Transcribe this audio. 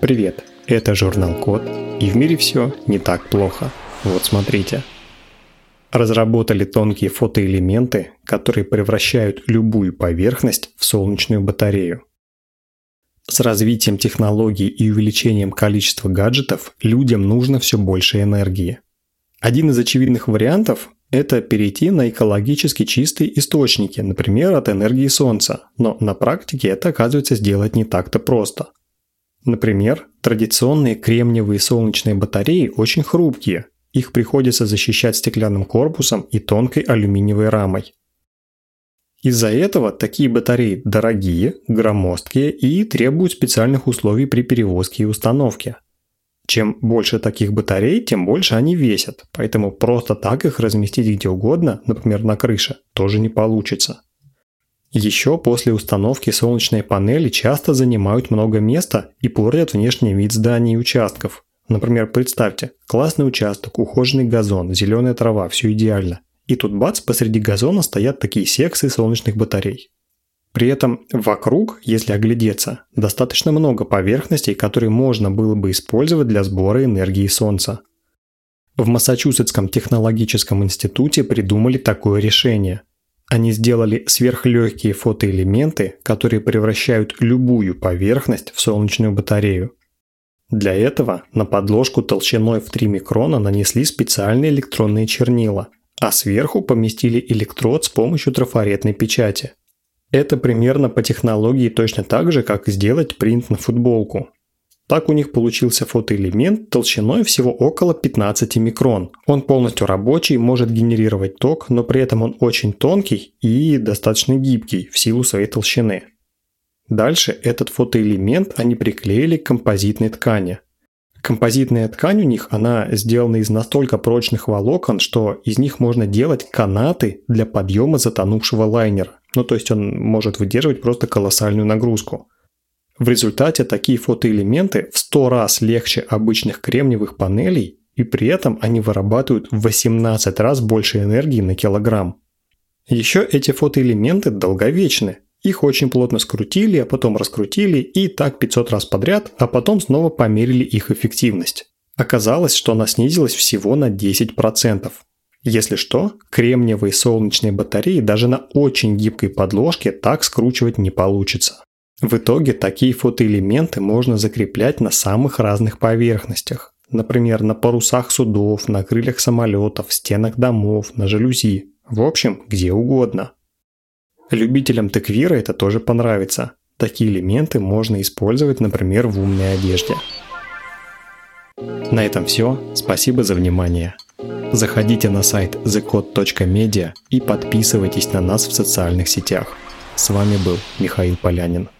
Привет, это журнал Код, и в мире все не так плохо. Вот смотрите. Разработали тонкие фотоэлементы, которые превращают любую поверхность в солнечную батарею. С развитием технологий и увеличением количества гаджетов людям нужно все больше энергии. Один из очевидных вариантов – это перейти на экологически чистые источники, например, от энергии Солнца, но на практике это оказывается сделать не так-то просто. Например, традиционные кремниевые солнечные батареи очень хрупкие, их приходится защищать стеклянным корпусом и тонкой алюминиевой рамой. Из-за этого такие батареи дорогие, громоздкие и требуют специальных условий при перевозке и установке. Чем больше таких батарей, тем больше они весят, поэтому просто так их разместить где угодно, например на крыше, тоже не получится. Еще после установки солнечные панели часто занимают много места и портят внешний вид зданий и участков. Например, представьте, классный участок, ухоженный газон, зеленая трава, все идеально. И тут бац, посреди газона стоят такие секции солнечных батарей. При этом вокруг, если оглядеться, достаточно много поверхностей, которые можно было бы использовать для сбора энергии Солнца. В Массачусетском технологическом институте придумали такое решение. Они сделали сверхлегкие фотоэлементы, которые превращают любую поверхность в солнечную батарею. Для этого на подложку толщиной в 3 микрона нанесли специальные электронные чернила, а сверху поместили электрод с помощью трафаретной печати. Это примерно по технологии точно так же, как сделать принт на футболку. Так у них получился фотоэлемент толщиной всего около 15 микрон. Он полностью рабочий, может генерировать ток, но при этом он очень тонкий и достаточно гибкий в силу своей толщины. Дальше этот фотоэлемент они приклеили к композитной ткани. Композитная ткань у них, она сделана из настолько прочных волокон, что из них можно делать канаты для подъема затонувшего лайнера. Ну, то есть он может выдерживать просто колоссальную нагрузку. В результате такие фотоэлементы в 100 раз легче обычных кремниевых панелей, и при этом они вырабатывают в 18 раз больше энергии на килограмм. Еще эти фотоэлементы долговечны. Их очень плотно скрутили, а потом раскрутили и так 500 раз подряд, а потом снова померили их эффективность. Оказалось, что она снизилась всего на 10%. Если что, кремниевые солнечные батареи даже на очень гибкой подложке так скручивать не получится. В итоге такие фотоэлементы можно закреплять на самых разных поверхностях. Например, на парусах судов, на крыльях самолетов, стенах домов, на жалюзи. В общем, где угодно. Любителям теквира это тоже понравится. Такие элементы можно использовать, например, в умной одежде. На этом все. Спасибо за внимание. Заходите на сайт thecode.media и подписывайтесь на нас в социальных сетях. С вами был Михаил Полянин.